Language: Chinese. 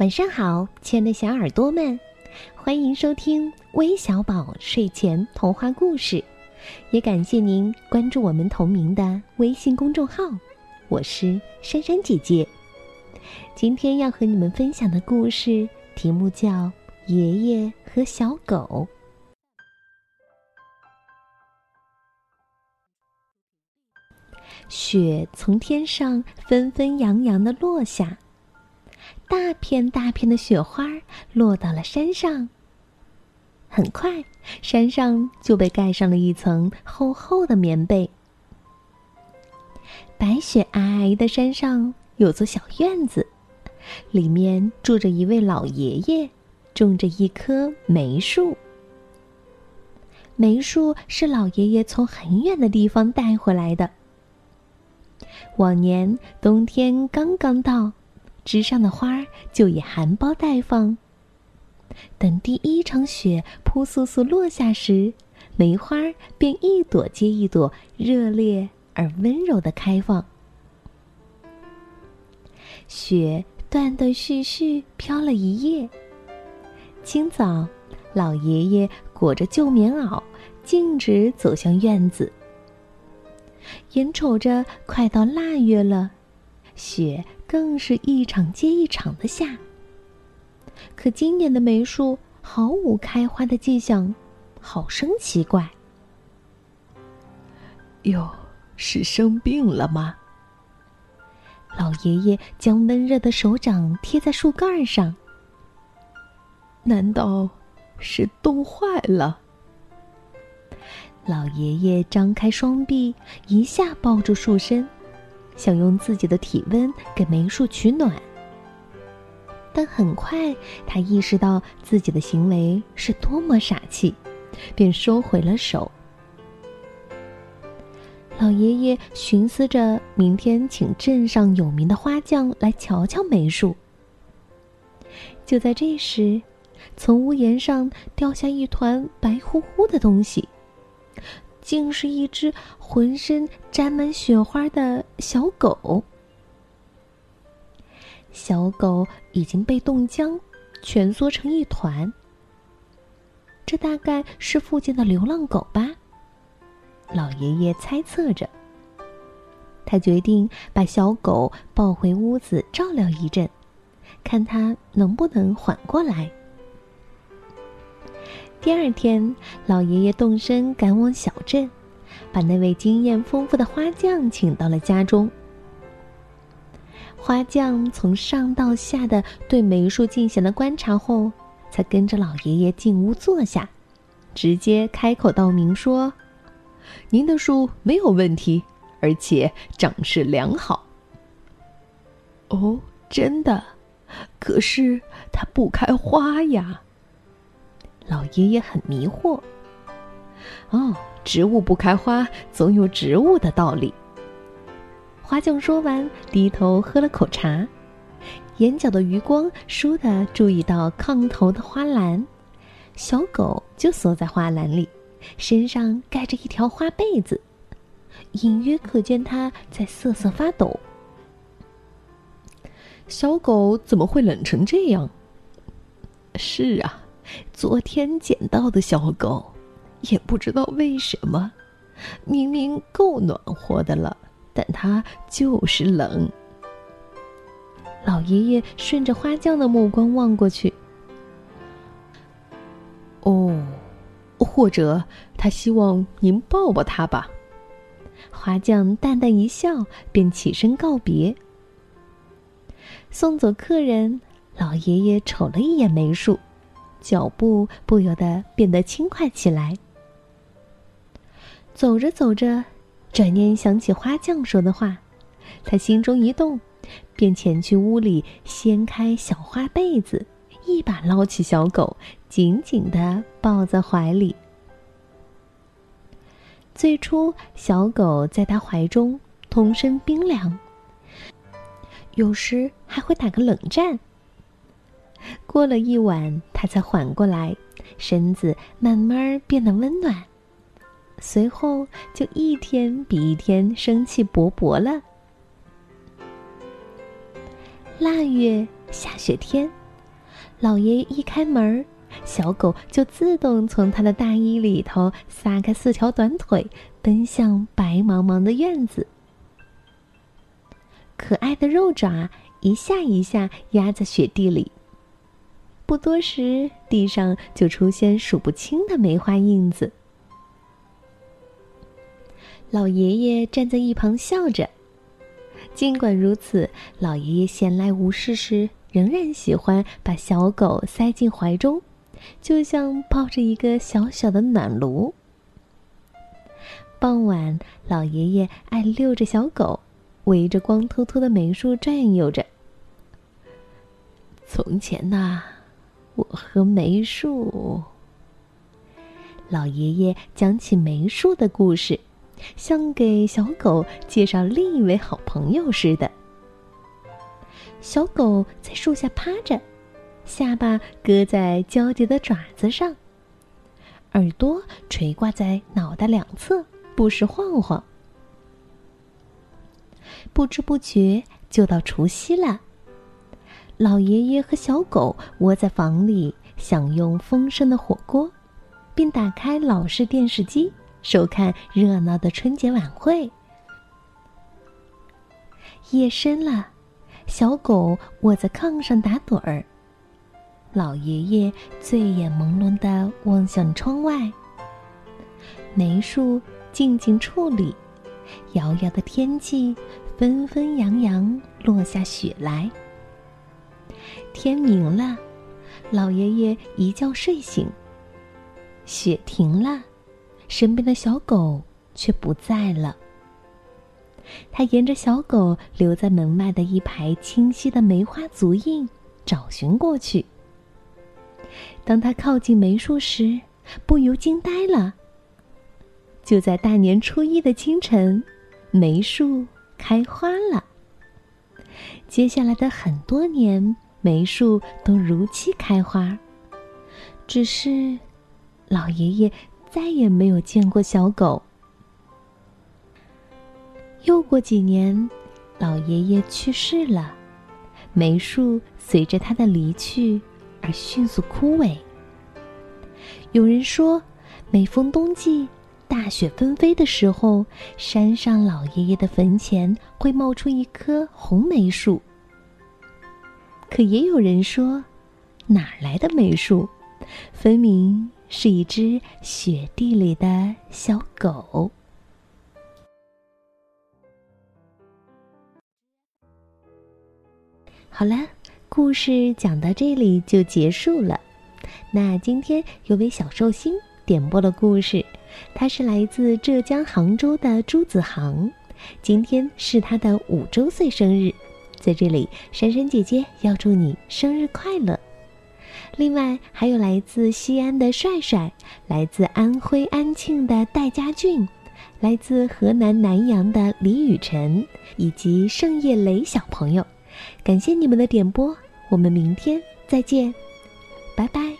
晚上好，亲爱的小耳朵们，欢迎收听微小宝睡前童话故事，也感谢您关注我们同名的微信公众号。我是珊珊姐姐，今天要和你们分享的故事题目叫《爷爷和小狗》。雪从天上纷纷扬扬的落下，大片大片的雪花落到了山上。很快，山上就被盖上了一层厚厚的棉被。白雪皑皑的山上有座小院子，里面住着一位老爷爷，种着一棵梅树。梅树是老爷爷从很远的地方带回来的。往年冬天刚刚到，枝上的花儿就已含苞待放。等第一场雪扑簌簌落下时，梅花便一朵接一朵热烈而温柔的开放。雪断断续续飘了一夜。清早，老爷爷裹着旧棉袄，径直走向院子。眼瞅着快到腊月了，雪更是一场接一场的下。可今年的梅树毫无开花的迹象，好生奇怪。哟，是生病了吗？老爷爷将温热的手掌贴在树干上。难道是冻坏了？老爷爷张开双臂，一下抱住树身，想用自己的体温给梅树取暖。但很快，他意识到自己的行为是多么傻气，便收回了手。老爷爷寻思着明天请镇上有名的花匠来瞧瞧梅树。就在这时，从屋檐上掉下一团白乎乎的东西。竟是一只浑身沾满雪花的小狗。小狗已经被冻僵，蜷缩成一团。这大概是附近的流浪狗吧？老爷爷猜测着。他决定把小狗抱回屋子照料一阵，看它能不能缓过来。第二天，老爷爷动身赶往小镇，把那位经验丰富的花匠请到了家中。花匠从上到下的对梅树进行了观察后，才跟着老爷爷进屋坐下，直接开口道明说：“您的树没有问题，而且长势良好。”“哦，真的？可是它不开花呀。”老爷爷很迷惑。哦，植物不开花，总有植物的道理。花匠说完，低头喝了口茶，眼角的余光倏地注意到炕头的花篮，小狗就缩在花篮里，身上盖着一条花被子，隐约可见它在瑟瑟发抖。小狗怎么会冷成这样？是啊。昨天捡到的小狗，也不知道为什么，明明够暖和的了，但它就是冷。老爷爷顺着花匠的目光望过去，哦，或者他希望您抱抱他吧。花匠淡淡一笑，便起身告别。送走客人，老爷爷瞅了一眼梅树。脚步不由得变得轻快起来。走着走着，转念想起花匠说的话，他心中一动，便前去屋里掀开小花被子，一把捞起小狗，紧紧的抱在怀里。最初，小狗在他怀中通身冰凉，有时还会打个冷战。过了一晚，他才缓过来，身子慢慢变得温暖。随后就一天比一天生气勃勃了。腊月下雪天，老爷爷一开门，小狗就自动从他的大衣里头撒开四条短腿，奔向白茫茫的院子。可爱的肉爪一下一下压在雪地里。不多时，地上就出现数不清的梅花印子。老爷爷站在一旁笑着。尽管如此，老爷爷闲来无事时，仍然喜欢把小狗塞进怀中，就像抱着一个小小的暖炉。傍晚，老爷爷爱遛着小狗，围着光秃秃的梅树转悠着。从前呐，我和梅树……老爷爷讲起梅树的故事。像给小狗介绍另一位好朋友似的。小狗在树下趴着，下巴搁在交叠的爪子上，耳朵垂挂在脑袋两侧，不时晃晃。不知不觉就到除夕了。老爷爷和小狗窝在房里，享用丰盛的火锅，并打开老式电视机。收看热闹的春节晚会。夜深了，小狗卧在炕上打盹儿。老爷爷醉眼朦胧的望向窗外。梅树静静矗立，遥遥的天际，纷纷扬扬落下雪来。天明了，老爷爷一觉睡醒。雪停了。身边的小狗却不在了。他沿着小狗留在门外的一排清晰的梅花足印找寻过去。当他靠近梅树时，不由惊呆了。就在大年初一的清晨，梅树开花了。接下来的很多年，梅树都如期开花。只是，老爷爷。再也没有见过小狗。又过几年，老爷爷去世了，梅树随着他的离去而迅速枯萎。有人说，每逢冬季大雪纷飞的时候，山上老爷爷的坟前会冒出一棵红梅树。可也有人说，哪来的梅树？分明。是一只雪地里的小狗。好了，故事讲到这里就结束了。那今天有位小寿星点播了故事，他是来自浙江杭州的朱子航，今天是他的五周岁生日，在这里，珊珊姐姐要祝你生日快乐。另外还有来自西安的帅帅，来自安徽安庆的戴家俊，来自河南南阳的李雨辰，以及盛叶雷小朋友，感谢你们的点播，我们明天再见，拜拜。